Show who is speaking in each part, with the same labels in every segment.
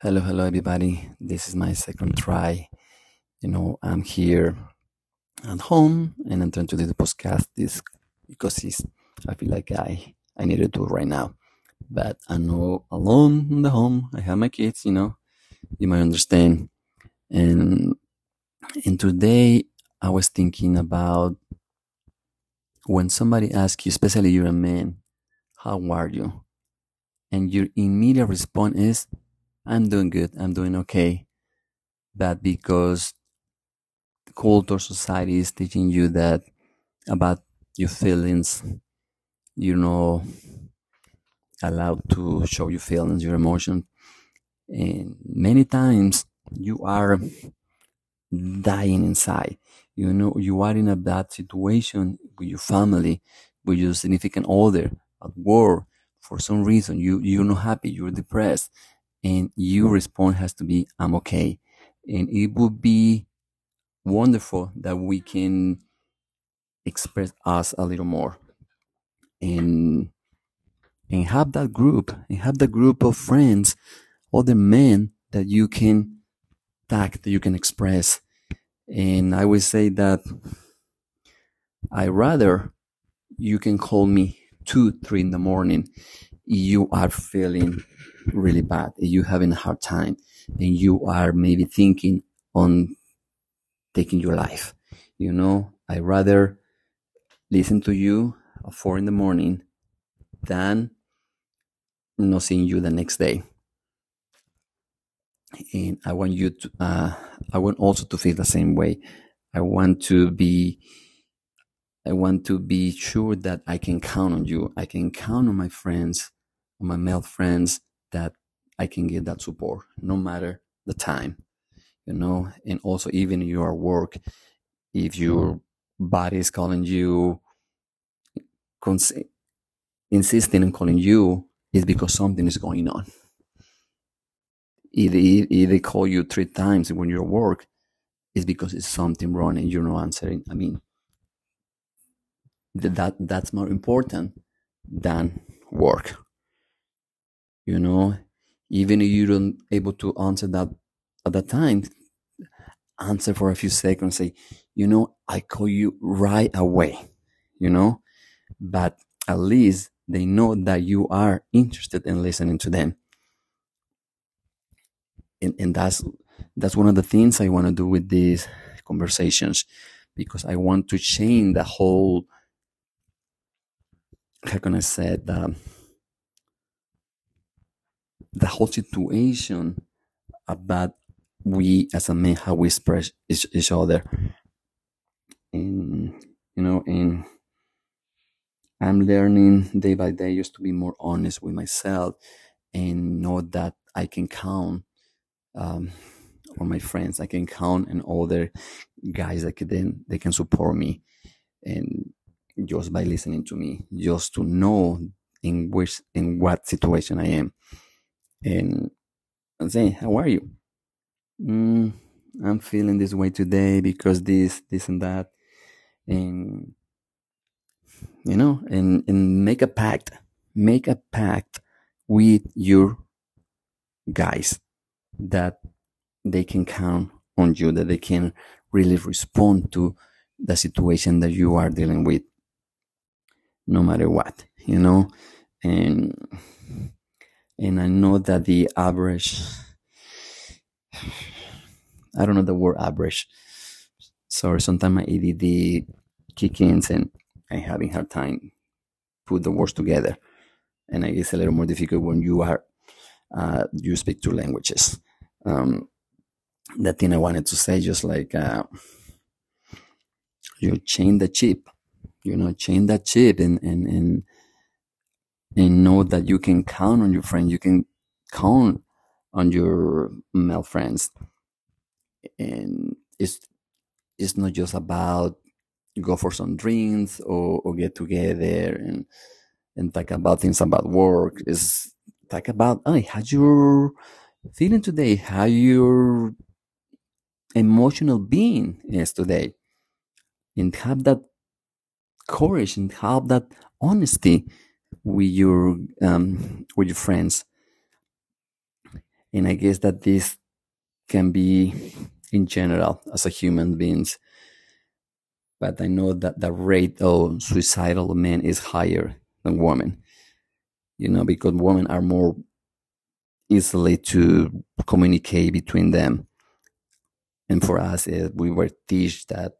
Speaker 1: Hello, hello, everybody. This is my second try. You know, I'm here at home and I'm trying to do the podcast this because it's, I feel like I, I need to do it right now. But I'm alone in the home. I have my kids, you know, you might understand. And, and today I was thinking about when somebody asks you, especially you're a man, how are you? And your immediate response is, I'm doing good. I'm doing okay. But because culture society is teaching you that about your feelings, you're not allowed to show your feelings, your emotions. And many times you are dying inside. You know, you are in a bad situation with your family, with your significant other, at work. For some reason, you, you're not happy, you're depressed and your response has to be i'm okay. And it would be wonderful that we can express us a little more and and have that group and have the group of friends other men that you can tag that you can express. And i would say that i rather you can call me two three in the morning you are feeling really bad, you're having a hard time, and you are maybe thinking on taking your life. You know, I rather listen to you at four in the morning than not seeing you the next day. And I want you to, uh, I want also to feel the same way. I want to be, I want to be sure that I can count on you. I can count on my friends, on my male friends that I can get that support no matter the time, you know, and also even your work, if your mm-hmm. body is calling you, cons- insisting on calling you, is because something is going on. If they, if they call you three times when you're at work, it's because it's something wrong and you're not answering. I mean, that that's more important than work you know even if you don't able to answer that at that time answer for a few seconds say you know i call you right away you know? But at least they know that you are interested in listening to them. And, and that's that's one of the things i want to do with these conversations because i want to change the whole how can i say that the whole situation about we as a man how we express each, each other. And you know and i'm learning day by day just to be more honest with myself and know that i can count um, on my friends. I can count on other guys that can then they can support me and just by listening to me just to know in which in what situation i am and I'm saying, how are you? Mm, I'm feeling this way today because this, this and that. And, you know, and, and make a pact, make a pact with your guys that they can count on you, that they can really respond to the situation that you are dealing with, no matter what, you know, and and I know that the average, I don't know the word average. Sorry, sometimes my ADD kicks in and I'm having hard time put the words together. And I guess a little more difficult when you are, uh, you speak two languages. Um, that thing I wanted to say, just like, uh, you chain the chip, you know, chain that chip and, and, and, and know that you can count on your friends. You can count on your male friends. And it's it's not just about go for some drinks or, or get together and and talk about things about work. It's talk about hey, how you feeling today, how your emotional being is today. And have that courage and have that honesty with your um, with your friends And I guess that this can be in general as a human beings. But I know that the rate of suicidal men is higher than women. You know, because women are more easily to communicate between them. And for us, eh, we were taught that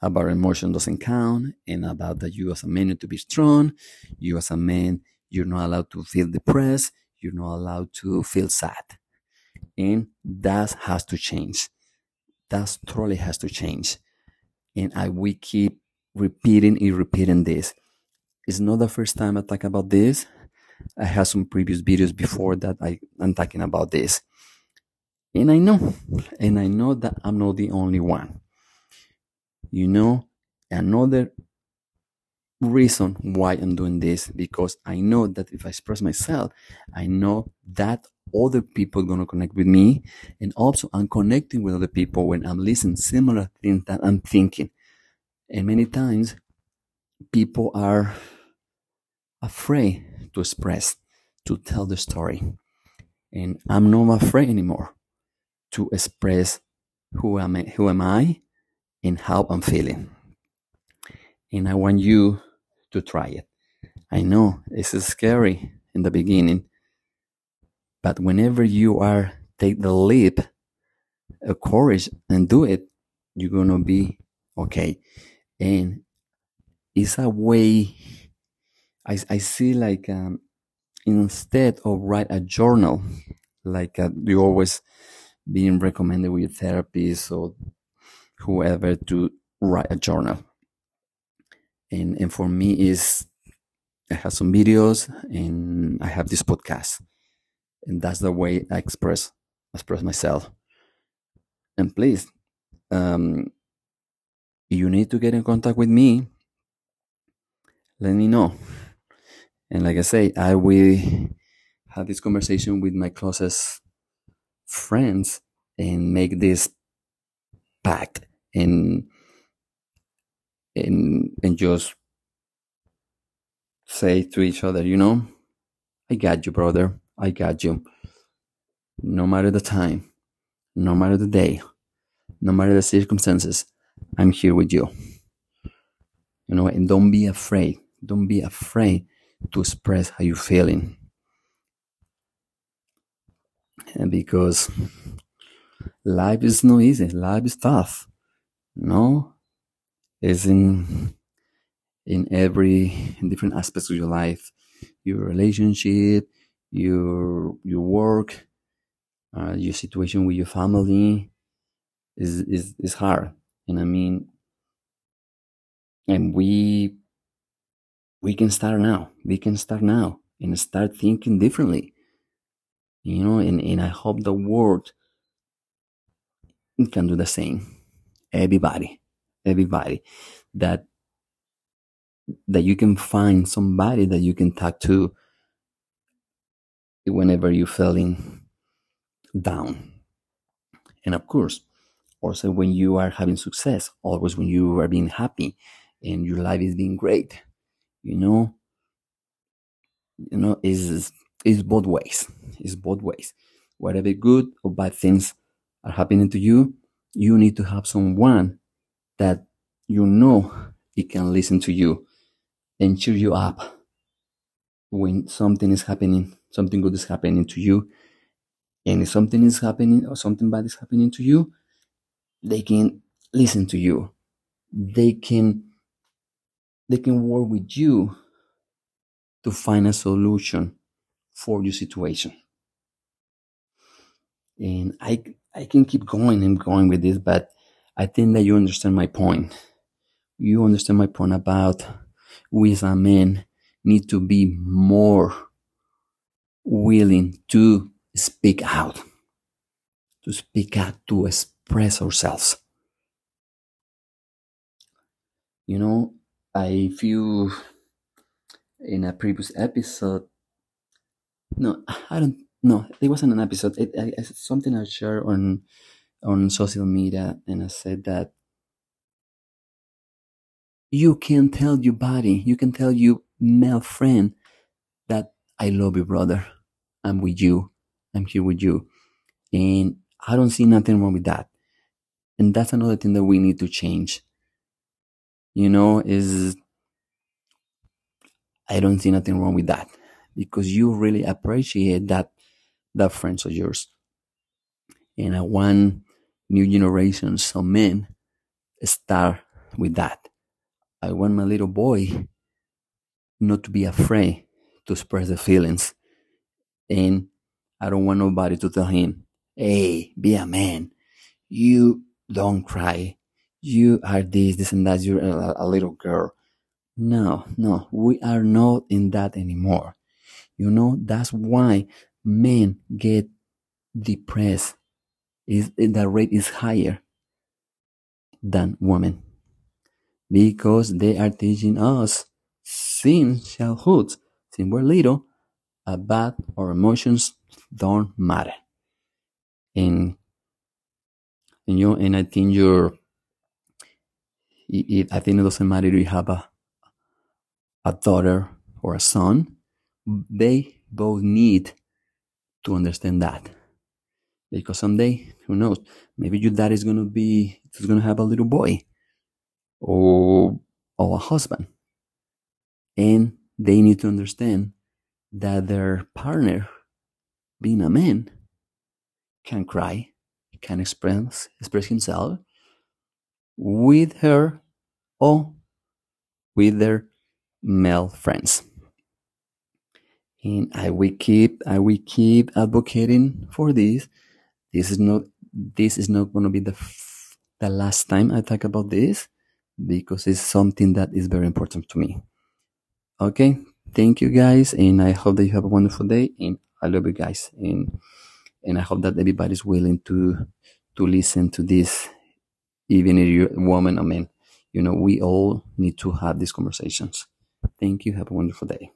Speaker 1: about emotion doesn't count and about that you as a man need to be strong. You as a man, you're not allowed to feel depressed. You're not allowed to feel sad. And that has to change. That totally has to change. And I we keep repeating and repeating this. It's not the first time I talk about this. I have some previous videos before that I, I'm talking about this. And I know, and I know that I'm not the only one. You know, another reason why I'm doing this because I know that if I express myself, I know that other people are gonna connect with me, and also I'm connecting with other people when I'm listening similar things that I'm thinking. And many times, people are afraid to express, to tell the story. And I'm not afraid anymore to express who am I, who am I and how I'm feeling. And I want you to try it. I know it's scary in the beginning, but whenever you are take the leap of courage and do it, you're gonna be okay. And it's a way I, I see like um, instead of write a journal, like uh, you always being recommended with therapist or whoever to write a journal. And and for me is I have some videos and I have this podcast. And that's the way I express express myself. And please, um, you need to get in contact with me. Let me know. And like I say, I will have this conversation with my closest friends and make this pact and and and just say to each other, you know, I got you, brother. I got you. No matter the time, no matter the day, no matter the circumstances, I'm here with you. You know, and don't be afraid. Don't be afraid to express how you're feeling. And because life is not easy, life is tough. No, it's in in every in different aspects of your life, your relationship, your your work, uh, your situation with your family is is is hard. And I mean, and we we can start now. We can start now and start thinking differently. You know, and, and I hope the world can do the same. Everybody, everybody that that you can find somebody that you can talk to whenever you're feeling down. And of course, also when you are having success, always when you are being happy and your life is being great you know you know is is both ways is both ways whatever good or bad things are happening to you you need to have someone that you know it can listen to you and cheer you up when something is happening something good is happening to you and if something is happening or something bad is happening to you they can listen to you they can they can work with you to find a solution for your situation. And I I can keep going and going with this, but I think that you understand my point. You understand my point about we as a men need to be more willing to speak out, to speak out, to express ourselves. You know, I feel in a previous episode. No, I don't. No, it wasn't an episode. It, I, it's something I shared on on social media, and I said that you can tell your body, you can tell your male friend that I love you, brother. I'm with you. I'm here with you. And I don't see nothing wrong with that. And that's another thing that we need to change. You know, is I don't see nothing wrong with that because you really appreciate that that friends of yours. And I want new generations of men start with that. I want my little boy not to be afraid to express the feelings. And I don't want nobody to tell him, hey, be a man. You don't cry. You are this, this, and that. You're a, a little girl. No, no, we are not in that anymore. You know, that's why men get depressed. Is the rate is higher than women because they are teaching us since childhood, since we're little, about our emotions don't matter. And and you and I think you're it, I think it doesn't matter if you have a a daughter or a son, they both need to understand that. Because someday, who knows, maybe your dad is gonna be is gonna have a little boy or or a husband. And they need to understand that their partner, being a man, can cry, can express express himself with her or with their male friends. And I will keep I will keep advocating for this. This is not this is not going to be the the last time I talk about this because it's something that is very important to me. Okay, thank you guys, and I hope that you have a wonderful day. And I love you guys, and and I hope that everybody's willing to to listen to this, even if you're a woman or man. You know, we all need to have these conversations. Thank you. Have a wonderful day.